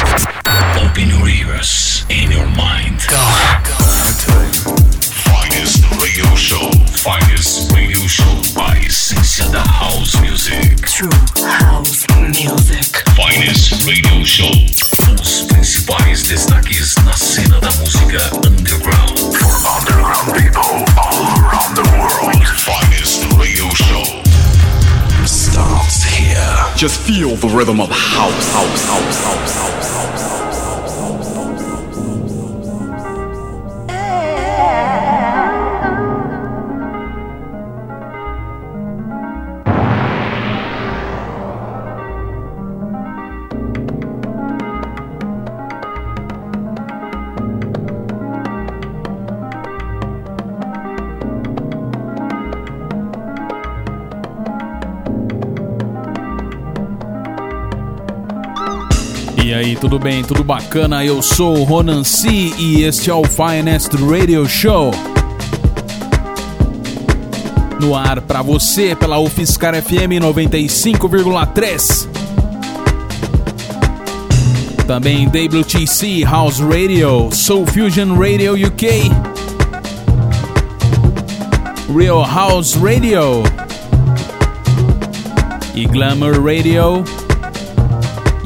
Open your ears and your mind. Go. Go. Finest radio show. Finest radio show by Sensada House Music. True House Music. Finest radio show. Os principais destaques na cena da música underground. For underground people all around the world. Finest radio show. Starts here. Just feel the rhythm of house, house, house, house, house. Tudo bem? Tudo bacana? Eu sou o Ronan C e este é o Finest Radio Show. No ar para você pela UFSCar FM 95,3. Também WTC House Radio, Soul Fusion Radio UK, Real House Radio e Glamour Radio.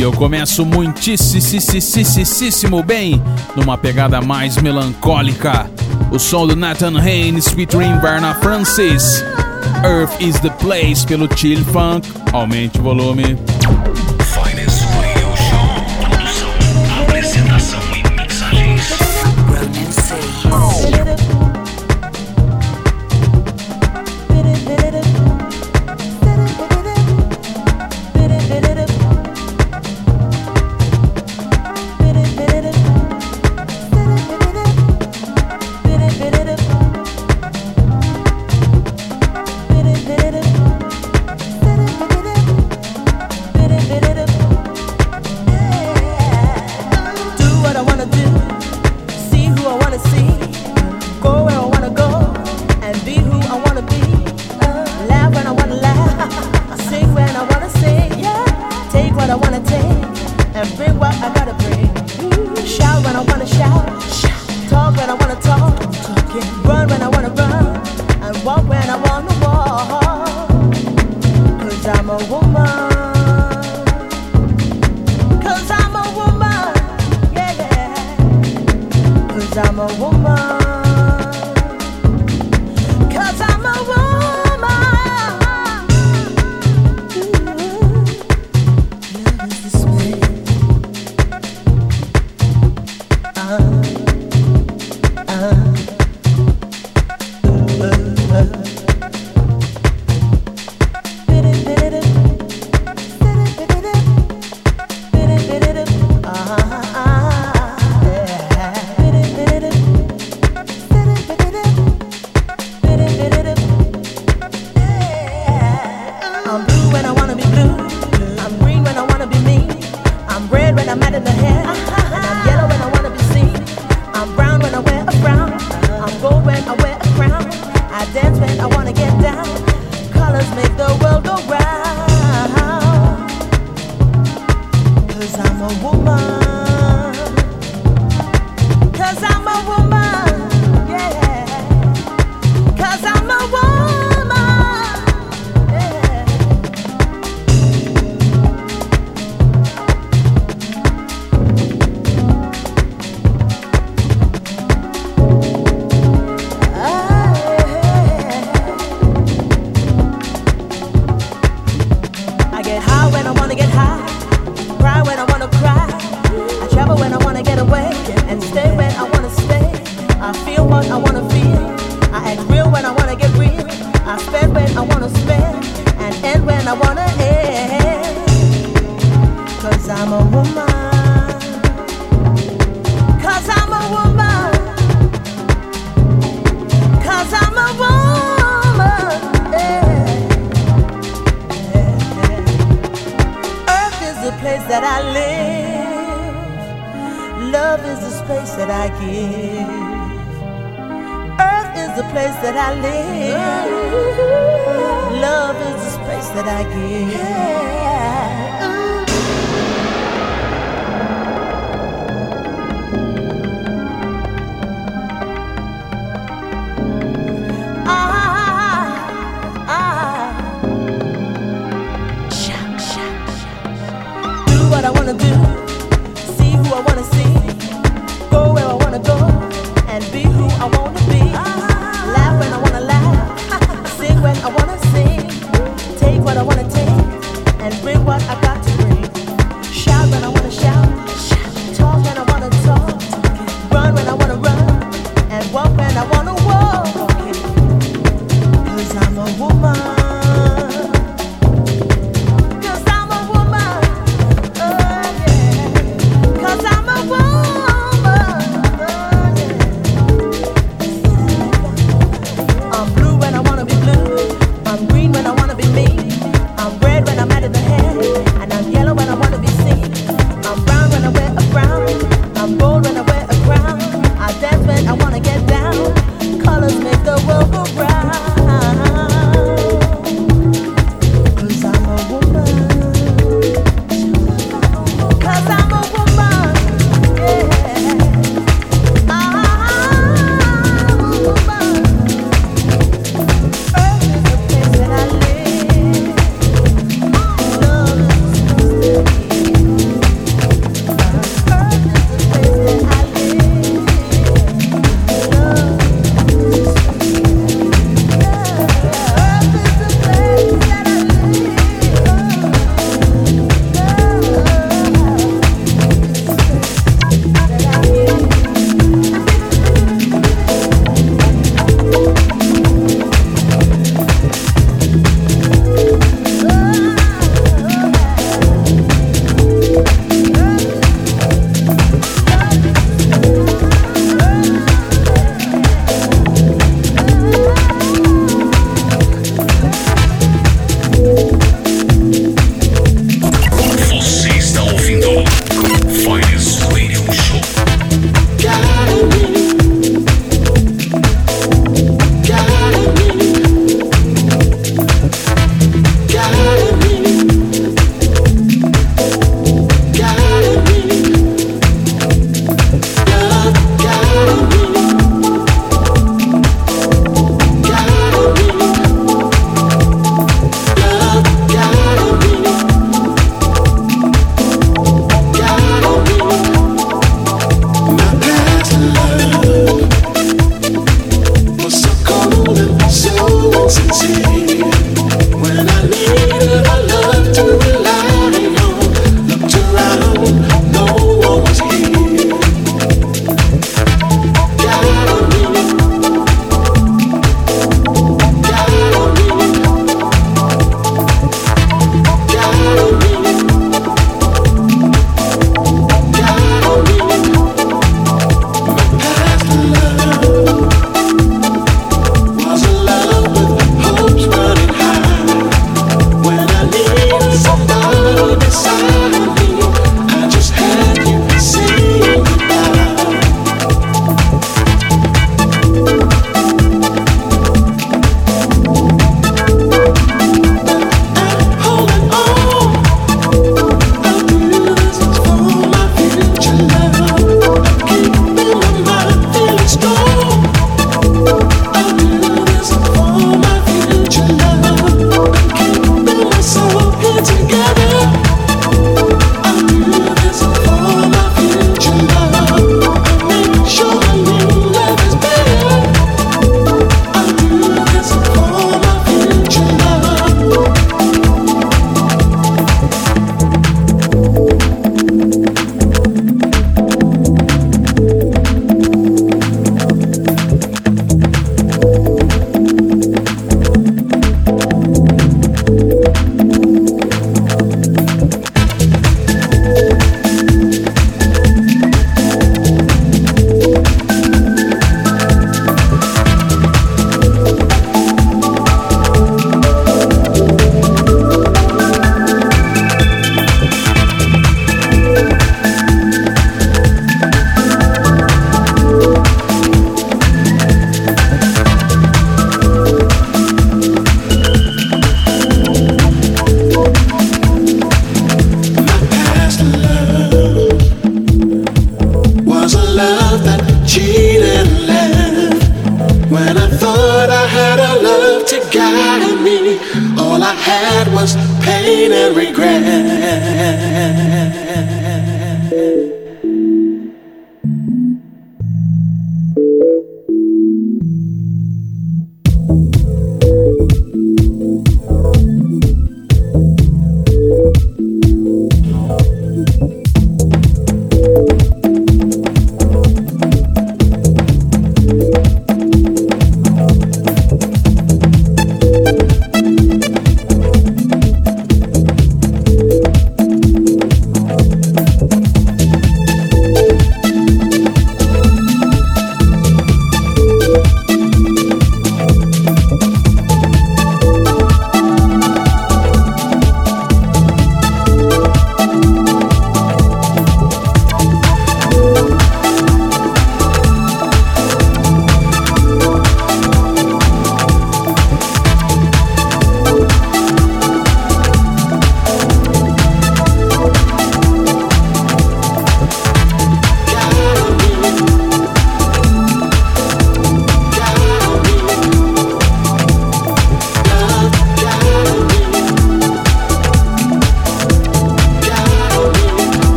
E eu começo muitíssimo bem numa pegada mais melancólica. O som do Nathan Haynes featuring Varna Francis. Earth is the Place pelo Chill Funk. Aumente o volume. I'm blue when I wanna be blue. I'm green when I wanna be me. I'm red when I'm mad in the head. And I'm yellow when I wanna be seen. I'm brown when I wear a frown. I'm gold when I wear a crown. I dance when I wanna get down. Colors make the world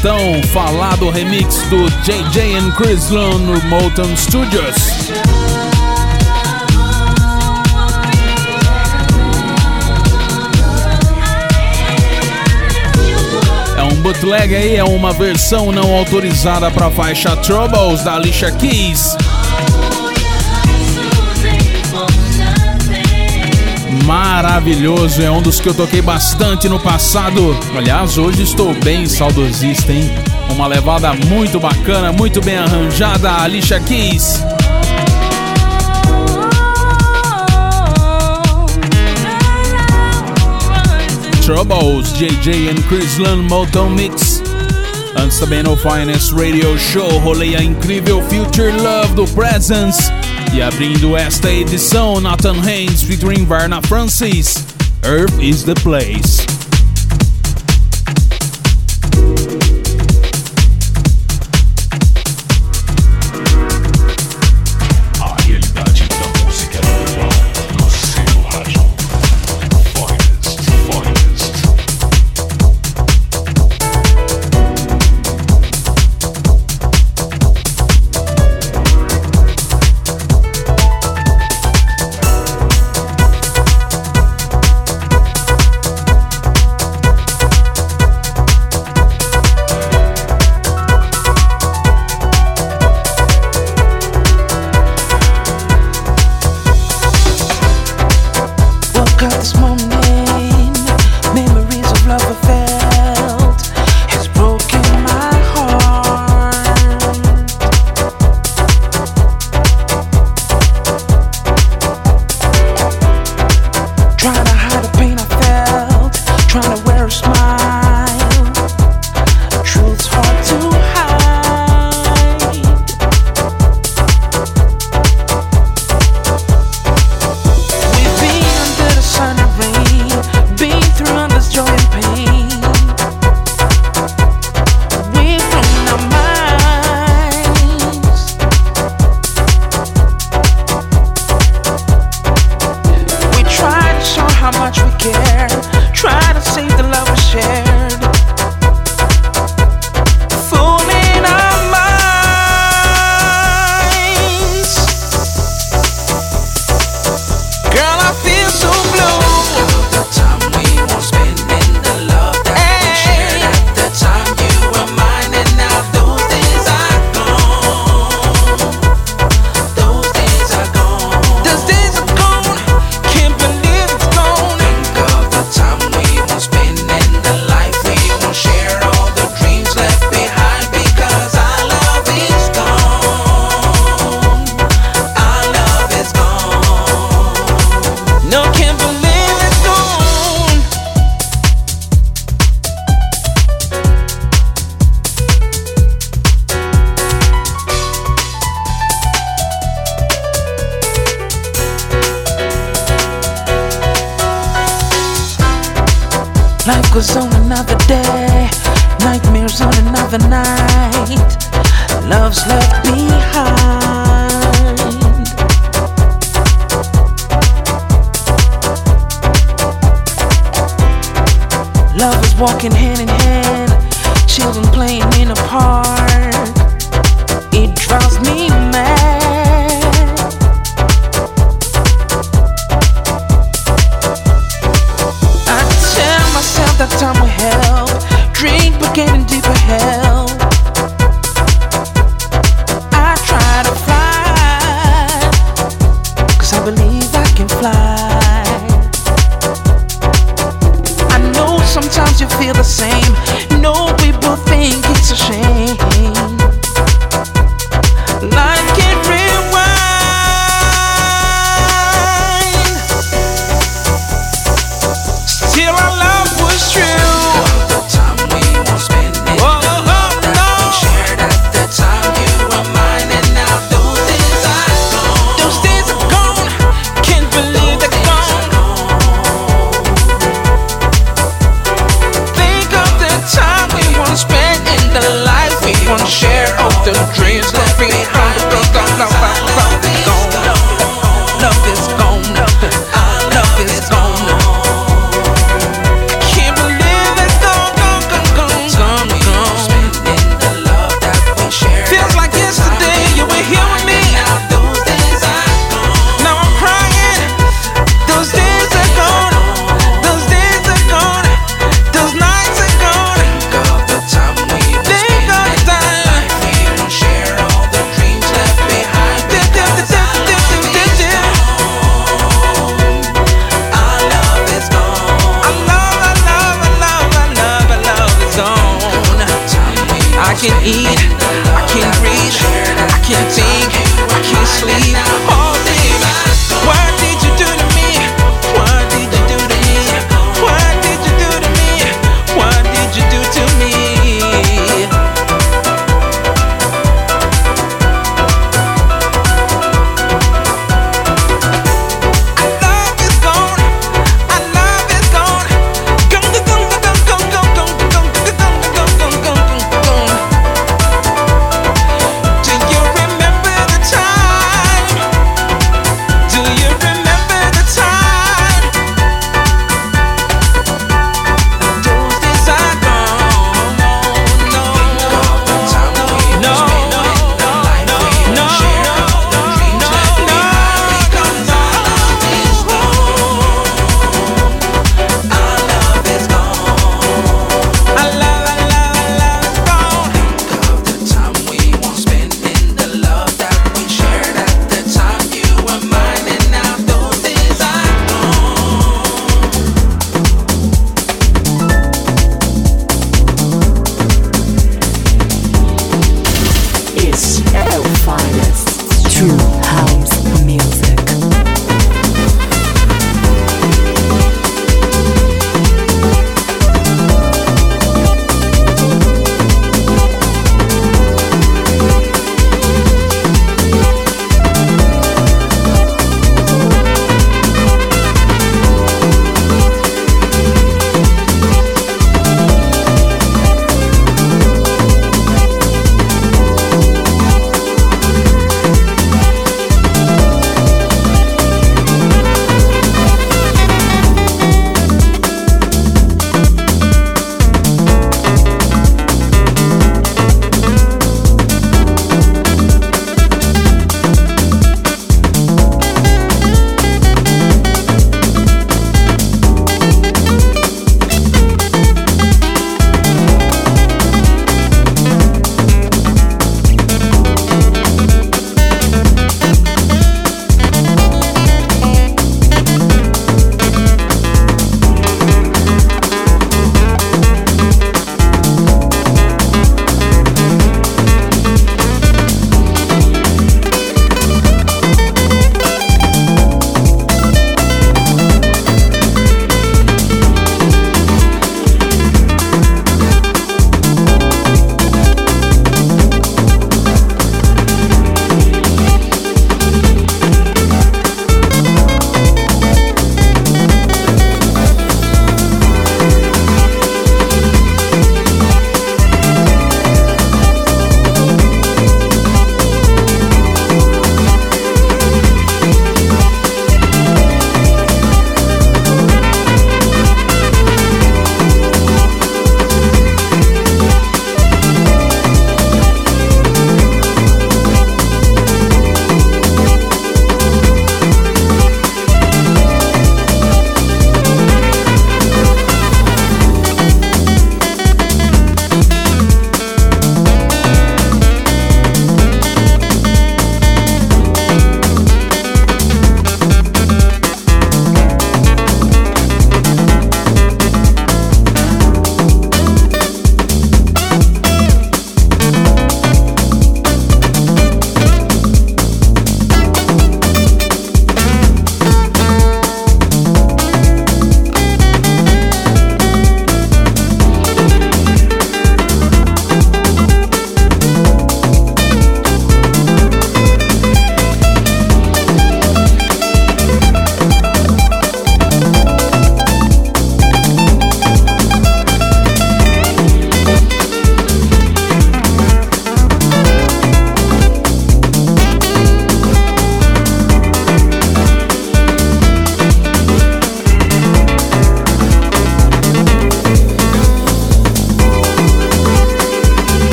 então falar do remix do JJ and Chris Loon no Motown Studios. É um bootleg aí, é uma versão não autorizada para faixa Troubles da Alicia Keys. maravilhoso, é um dos que eu toquei bastante no passado. Aliás, hoje estou bem saudosista, hein? Uma levada muito bacana, muito bem arranjada, Alicia Keys. Troubles, JJ and Chrislan Motown Mix. Antes também no Finance Radio Show, rolei a incrível Future Love do Presence. E abrindo esta edição, Nathan Haynes featuring Varna Francis, Earth is the Place.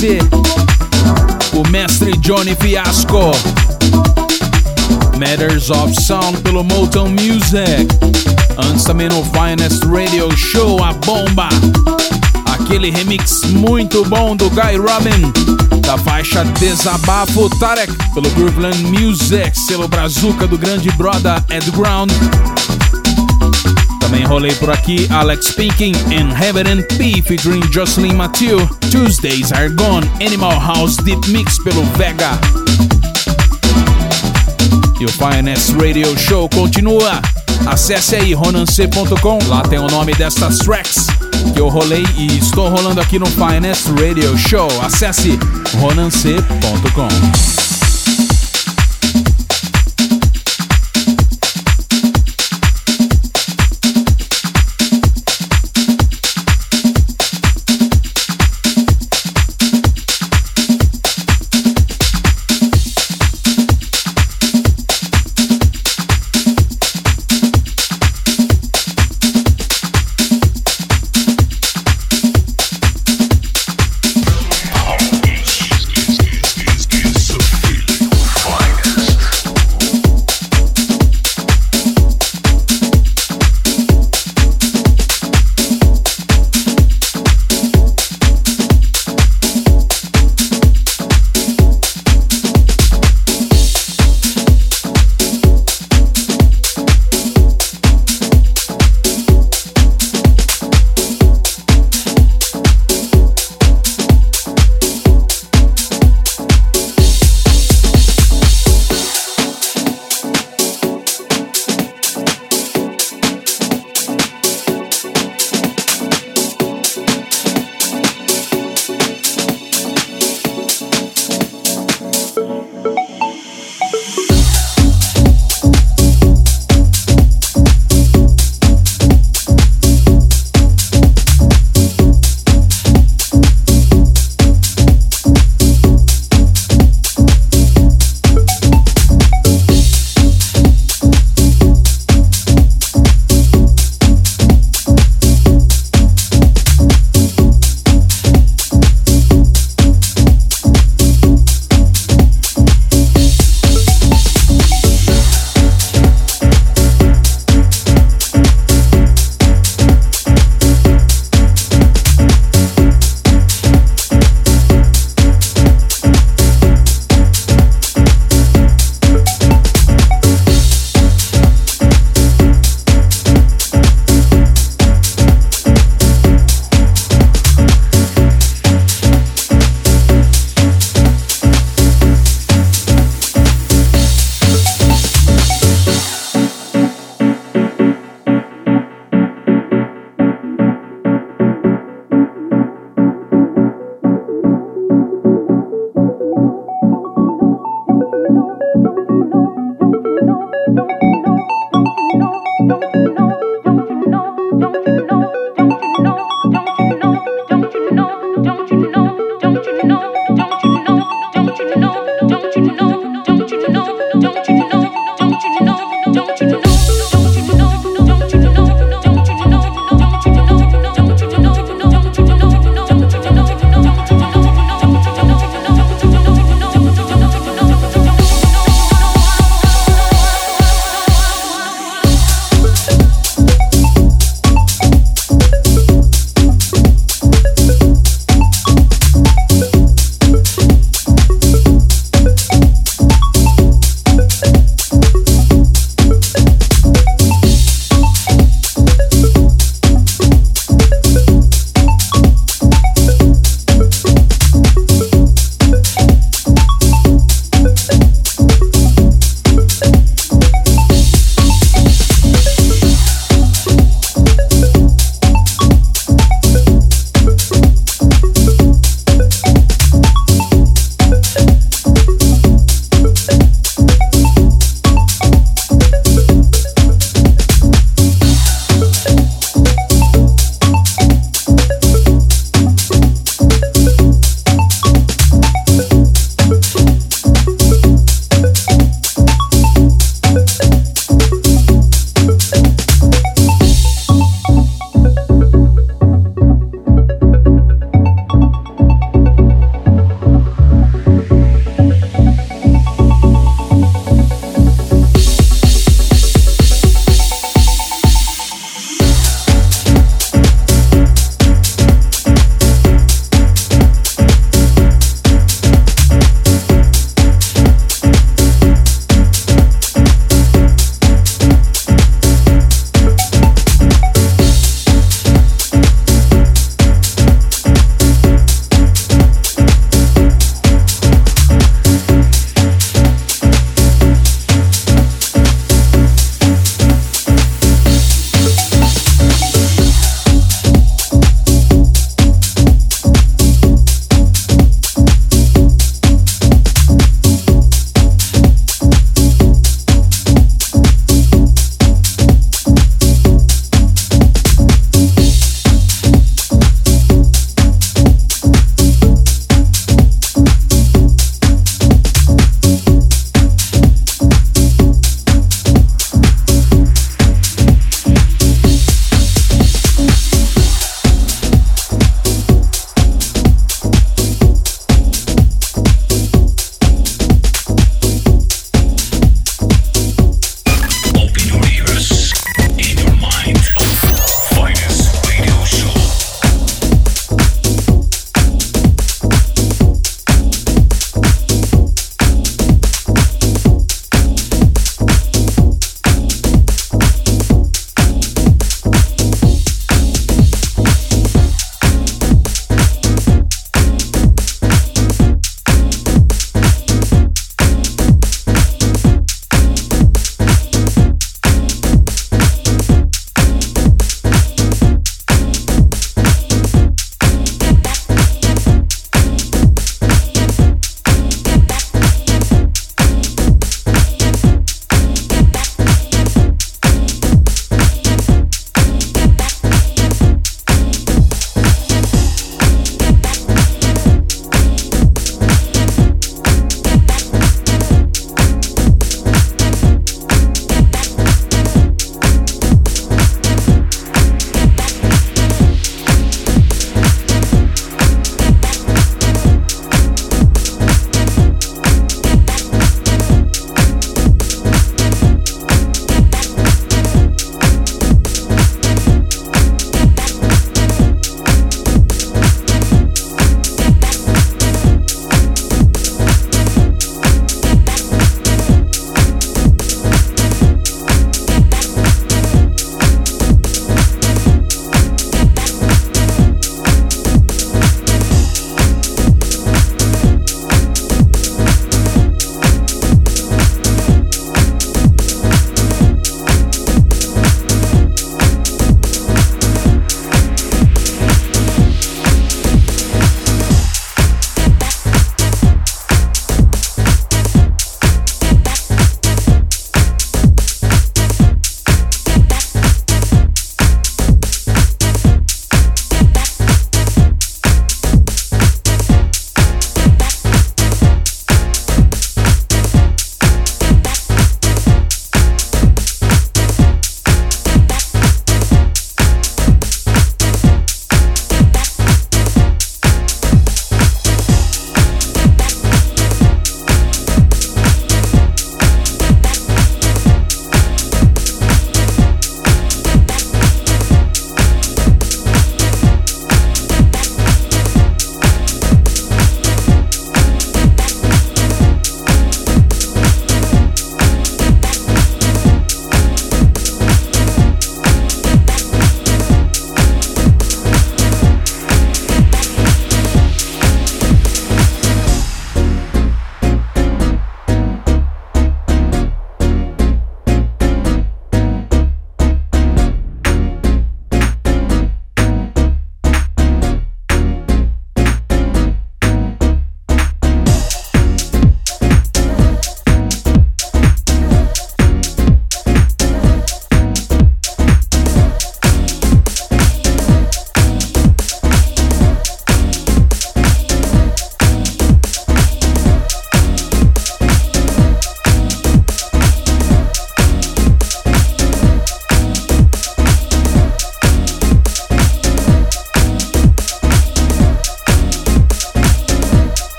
Você. O mestre Johnny Fiasco. Matters of Sound pelo Motown Music. Antes também no Finest Radio Show, a bomba. Aquele remix muito bom do Guy Robin. Da faixa Desabafo Tarek pelo Grooveland Music, selo brazuca do grande brother Ed Ground. Também rolei por aqui Alex Pinking and Heaven and P featuring Jocelyn Mathieu. Tuesdays Are Gone, Animal House Deep Mix pelo Vega. E o Finance Radio Show continua. Acesse aí ronance.com, lá tem o nome destas tracks que eu rolei e estou rolando aqui no Finance Radio Show. Acesse ronance.com.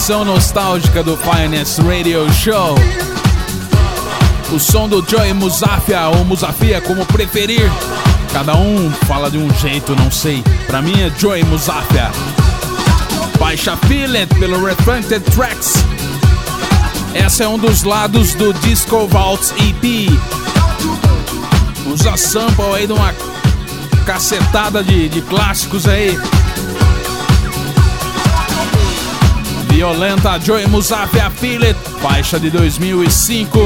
edição nostálgica do Finance Radio Show. O som do Joy Musafia ou Musafia, como preferir. Cada um fala de um jeito, não sei. Pra mim é Joy Musafia. Baixa Feel It pelo Reflected Tracks. Essa é um dos lados do Disco Vaults EP. Usa sample aí de uma cacetada de, de clássicos aí. Violenta Joey Musafia Philip, faixa de 2005.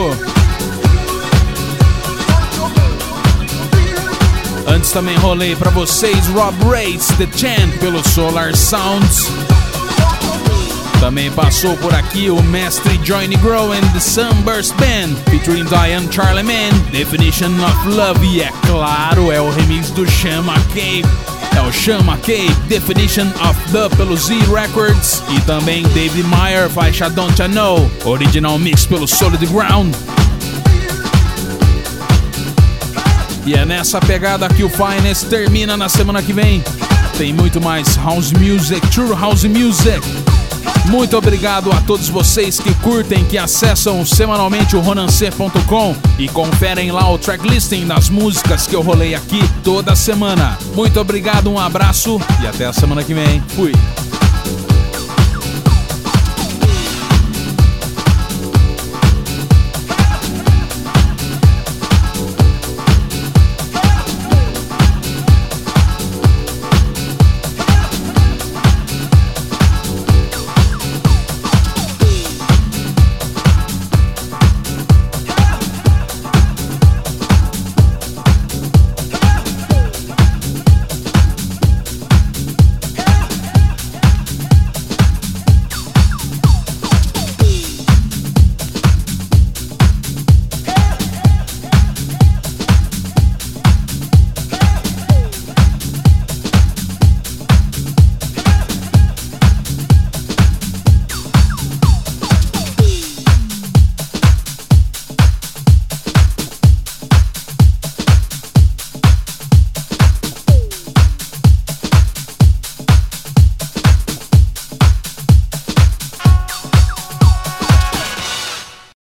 Antes também rolei para vocês Rob Rates The Chant pelo Solar Sounds. Também passou por aqui o mestre Johnny Grow and the Sunburst Band, featuring Diane Charlemagne, Definition of Love, e é claro, é o remix do Chama Cave. É o Chama Cave, Definition of the pelo Z Records. E também David Meyer, faixa Don't You Know, original mix pelo Solid Ground. E é nessa pegada que o Finest termina na semana que vem. Tem muito mais House Music, True House Music. Muito obrigado a todos vocês que curtem, que acessam semanalmente o ronancê.com e conferem lá o tracklisting das músicas que eu rolei aqui toda semana. Muito obrigado, um abraço e até a semana que vem. Fui!